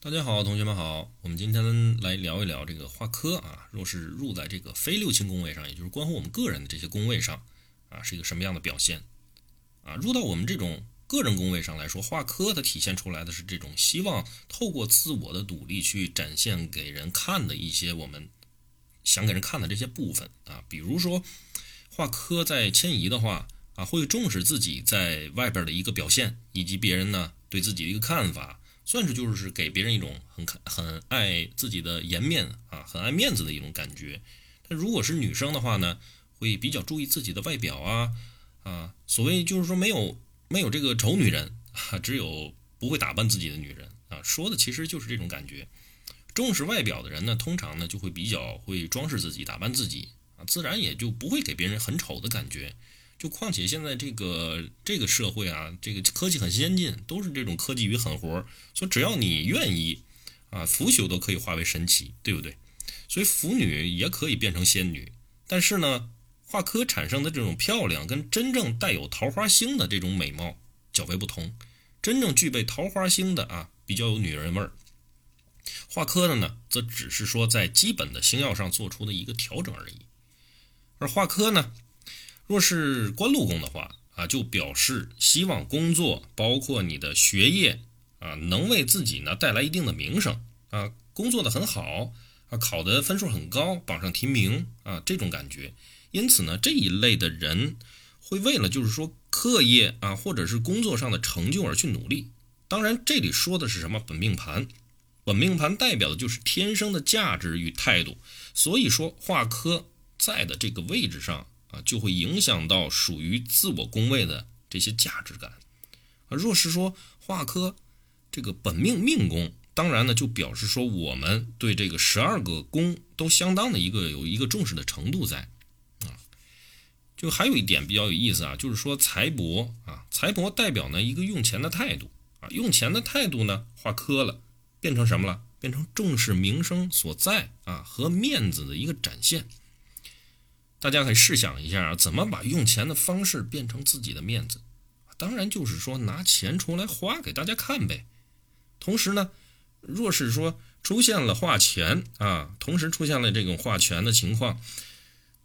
大家好，同学们好，我们今天来聊一聊这个化科啊。若是入在这个非六亲宫位上，也就是关乎我们个人的这些宫位上啊，是一个什么样的表现啊？入到我们这种个人宫位上来说，化科它体现出来的是这种希望透过自我的努力去展现给人看的一些我们想给人看的这些部分啊。比如说化科在迁移的话啊，会重视自己在外边的一个表现，以及别人呢对自己的一个看法。算是就是给别人一种很看很爱自己的颜面啊，很爱面子的一种感觉。但如果是女生的话呢，会比较注意自己的外表啊啊。所谓就是说没有没有这个丑女人 啊，只有不会打扮自己的女人啊。说的其实就是这种感觉。重视外表的人呢，通常呢就会比较会装饰自己、打扮自己啊，自然也就不会给别人很丑的感觉。就况且现在这个这个社会啊，这个科技很先进，都是这种科技与狠活，所以只要你愿意，啊，腐朽都可以化为神奇，对不对？所以腐女也可以变成仙女，但是呢，化科产生的这种漂亮，跟真正带有桃花星的这种美貌较为不同。真正具备桃花星的啊，比较有女人味儿。化科的呢，则只是说在基本的星耀上做出的一个调整而已。而化科呢？若是官禄宫的话啊，就表示希望工作，包括你的学业啊，能为自己呢带来一定的名声啊，工作的很好啊，考的分数很高，榜上提名啊，这种感觉。因此呢，这一类的人会为了就是说课业啊，或者是工作上的成就而去努力。当然，这里说的是什么本命盘？本命盘代表的就是天生的价值与态度。所以说，化科在的这个位置上。啊，就会影响到属于自我宫位的这些价值感。啊，若是说化科这个本命命宫，当然呢，就表示说我们对这个十二个宫都相当的一个有一个重视的程度在。啊，就还有一点比较有意思啊，就是说财帛啊，财帛代表呢一个用钱的态度啊，用钱的态度呢化科了，变成什么了？变成重视名声所在啊和面子的一个展现。大家可以试想一下啊，怎么把用钱的方式变成自己的面子？当然就是说拿钱出来花给大家看呗。同时呢，若是说出现了花钱啊，同时出现了这种花钱的情况，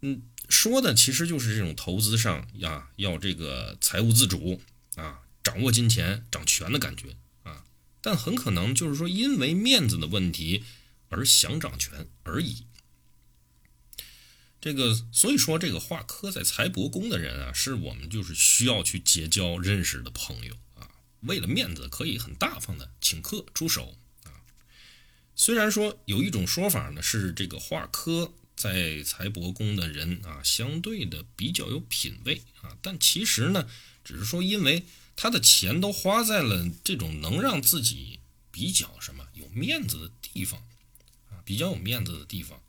嗯，说的其实就是这种投资上呀，要这个财务自主啊，掌握金钱、掌权的感觉啊。但很可能就是说因为面子的问题而想掌权而已。这个，所以说这个化科在财帛宫的人啊，是我们就是需要去结交认识的朋友啊。为了面子，可以很大方的请客出手啊。虽然说有一种说法呢，是这个化科在财帛宫的人啊，相对的比较有品位啊，但其实呢，只是说因为他的钱都花在了这种能让自己比较什么有面子的地方啊，比较有面子的地方，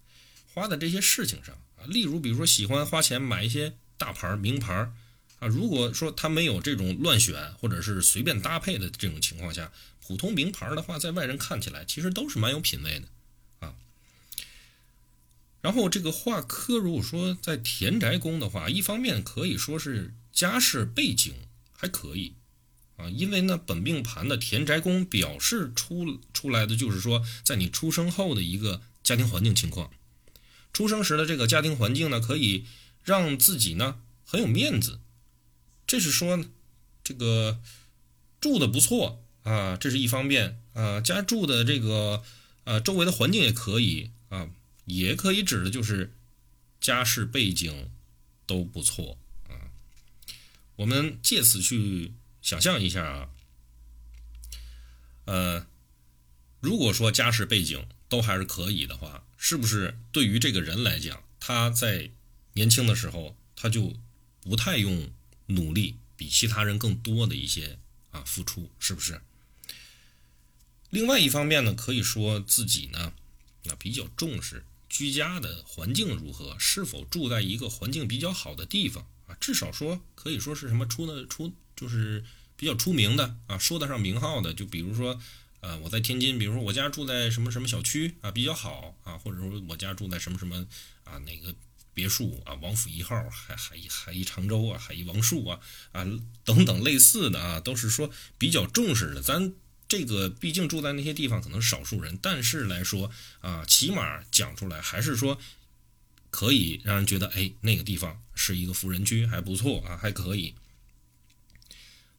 花在这些事情上。例如，比如说喜欢花钱买一些大牌名牌啊，如果说他没有这种乱选或者是随便搭配的这种情况下，普通名牌的话，在外人看起来其实都是蛮有品位的啊。然后这个化科，如果说在田宅宫的话，一方面可以说是家世背景还可以啊，因为呢本命盘的田宅宫表示出出来的就是说，在你出生后的一个家庭环境情况。出生时的这个家庭环境呢，可以让自己呢很有面子，这是说这个住的不错啊，这是一方面啊，家住的这个呃周围的环境也可以啊，也可以指的就是家世背景都不错啊。我们借此去想象一下啊，呃，如果说家世背景都还是可以的话。是不是对于这个人来讲，他在年轻的时候他就不太用努力，比其他人更多的一些啊付出，是不是？另外一方面呢，可以说自己呢啊比较重视居家的环境如何，是否住在一个环境比较好的地方啊？至少说可以说是什么出的出就是比较出名的啊，说得上名号的，就比如说。呃，我在天津，比如说我家住在什么什么小区啊，比较好啊，或者说我家住在什么什么啊哪个别墅啊，王府一号，海海海一常州啊，海一王树啊啊等等类似的啊，都是说比较重视的。咱这个毕竟住在那些地方可能少数人，但是来说啊，起码讲出来还是说可以让人觉得，哎，那个地方是一个富人区，还不错啊，还可以。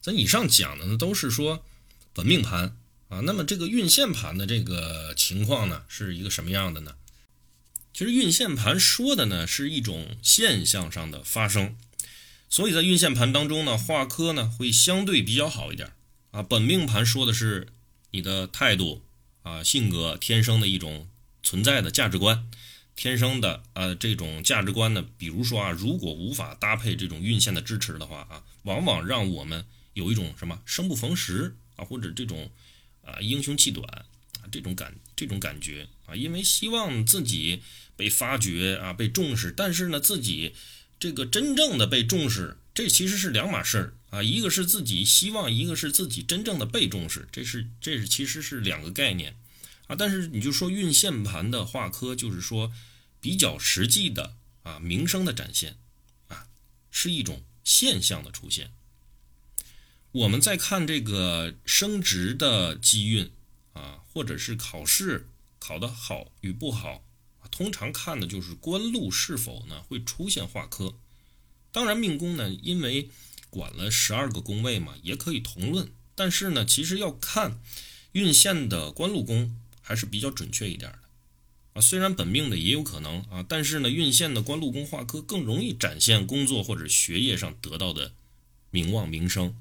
咱以上讲的呢，都是说本命盘啊，那么这个运线盘的这个情况呢，是一个什么样的呢？其实运线盘说的呢，是一种现象上的发生。所以在运线盘当中呢，化科呢会相对比较好一点啊。本命盘说的是你的态度啊、性格、天生的一种存在的价值观，天生的呃这种价值观呢，比如说啊，如果无法搭配这种运线的支持的话啊，往往让我们有一种什么生不逢时啊，或者这种啊英雄气短啊这种感这种感觉啊，因为希望自己被发掘啊，被重视，但是呢自己。这个真正的被重视，这其实是两码事儿啊。一个是自己希望，一个是自己真正的被重视，这是这是其实是两个概念啊。但是你就说运线盘的画科，就是说比较实际的啊，名声的展现啊，是一种现象的出现。我们在看这个升职的机运啊，或者是考试考得好与不好。通常看的就是官禄是否呢会出现化科，当然命宫呢，因为管了十二个宫位嘛，也可以同论。但是呢，其实要看运线的官禄宫还是比较准确一点的啊。虽然本命的也有可能啊，但是呢，运线的官禄宫化科更容易展现工作或者学业上得到的名望名声。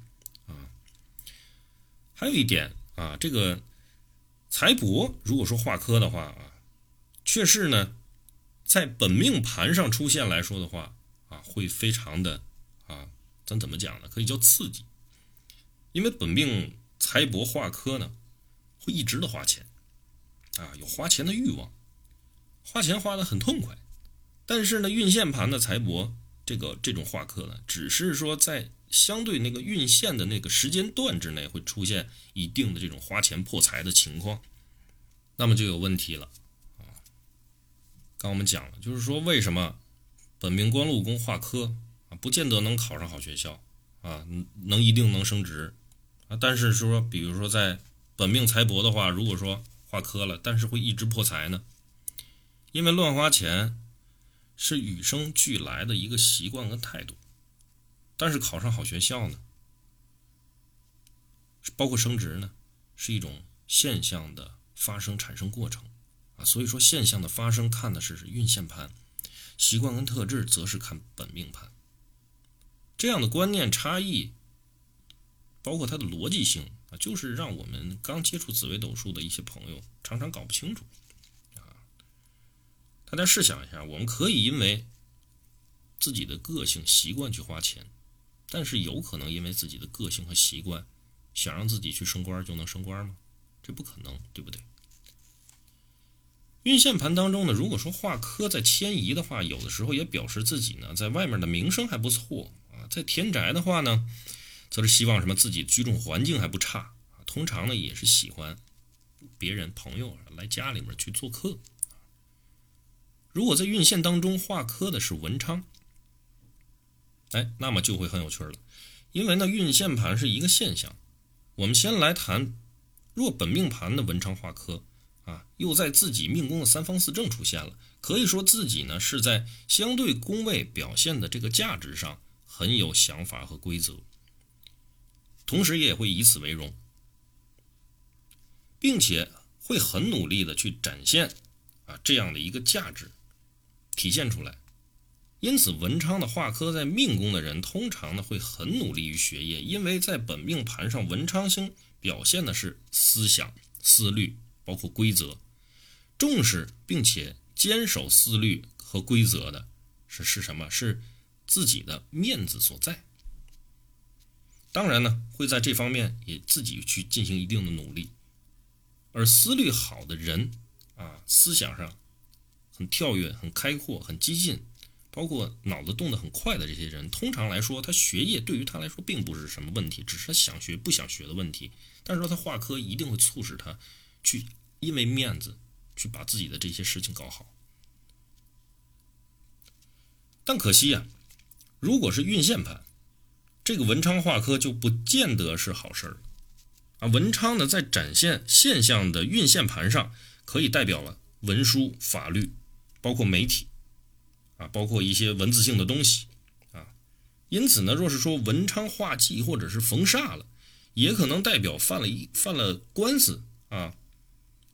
还有一点啊，这个财帛如果说化科的话啊。却是呢，在本命盘上出现来说的话啊，会非常的啊，咱怎么讲呢？可以叫刺激，因为本命财帛化科呢，会一直的花钱啊，有花钱的欲望，花钱花的很痛快。但是呢，运线盘的财帛这个这种化科呢，只是说在相对那个运线的那个时间段之内会出现一定的这种花钱破财的情况，那么就有问题了啊。刚我们讲了，就是说为什么本命官禄宫化科啊，不见得能考上好学校啊，能一定能升职啊。但是说，比如说在本命财帛的话，如果说化科了，但是会一直破财呢？因为乱花钱是与生俱来的一个习惯跟态度，但是考上好学校呢，包括升职呢，是一种现象的发生产生过程。啊，所以说现象的发生看的是运线盘，习惯跟特质则是看本命盘。这样的观念差异，包括它的逻辑性啊，就是让我们刚接触紫微斗数的一些朋友常常搞不清楚。啊，大家试想一下，我们可以因为自己的个性习惯去花钱，但是有可能因为自己的个性和习惯，想让自己去升官就能升官吗？这不可能，对不对？运线盘当中呢，如果说化科在迁移的话，有的时候也表示自己呢在外面的名声还不错啊。在田宅的话呢，则是希望什么自己居住环境还不差啊。通常呢也是喜欢别人朋友来家里面去做客。如果在运线当中化科的是文昌，哎，那么就会很有趣了，因为呢运线盘是一个现象。我们先来谈，若本命盘的文昌化科。啊，又在自己命宫的三方四正出现了，可以说自己呢是在相对宫位表现的这个价值上很有想法和规则，同时也会以此为荣，并且会很努力的去展现啊这样的一个价值体现出来。因此，文昌的化科在命宫的人通常呢会很努力于学业，因为在本命盘上文昌星表现的是思想思虑。包括规则，重视并且坚守思虑和规则的是是什么？是自己的面子所在。当然呢，会在这方面也自己去进行一定的努力。而思虑好的人啊，思想上很跳跃、很开阔、很激进，包括脑子动得很快的这些人，通常来说，他学业对于他来说并不是什么问题，只是他想学不想学的问题。但是说他化科一定会促使他。去因为面子去把自己的这些事情搞好，但可惜呀，如果是运线盘，这个文昌化科就不见得是好事儿啊，文昌呢在展现现象的运线盘上，可以代表了文书、法律，包括媒体，啊，包括一些文字性的东西，啊，因此呢，若是说文昌化忌或者是逢煞了，也可能代表犯了一犯了官司啊，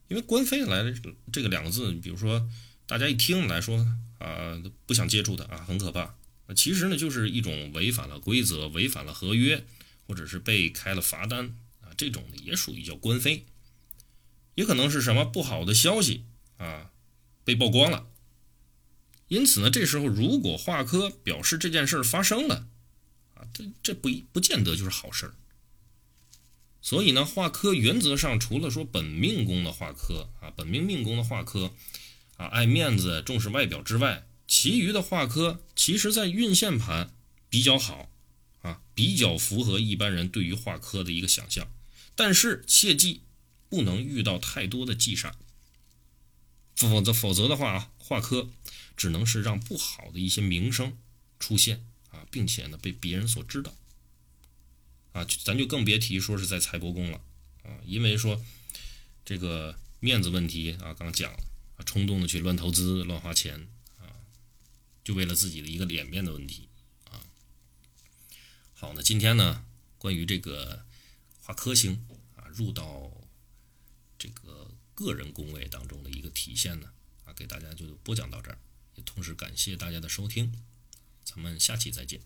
因为官非来这个两个字，比如说大家一听来说啊，不想接触的啊，很可怕。那其实呢，就是一种违反了规则、违反了合约，或者是被开了罚单啊，这种的也属于叫官非，也可能是什么不好的消息啊被曝光了。因此呢，这时候如果画科表示这件事发生了啊，这这不不见得就是好事。所以呢，画科原则上除了说本命宫的画科啊，本命命宫的画科啊，爱面子、重视外表之外，其余的画科其实在运线盘比较好啊，比较符合一般人对于画科的一个想象。但是切记不能遇到太多的忌煞，否则否则的话啊，画科只能是让不好的一些名声出现啊，并且呢被别人所知道啊，咱就更别提说是在财帛宫了啊，因为说这个面子问题啊，刚讲了啊，冲动的去乱投资、乱花钱啊。就为了自己的一个脸面的问题啊。好，那今天呢，关于这个画科星啊入到这个个人宫位当中的一个体现呢，啊，给大家就播讲到这儿，也同时感谢大家的收听，咱们下期再见。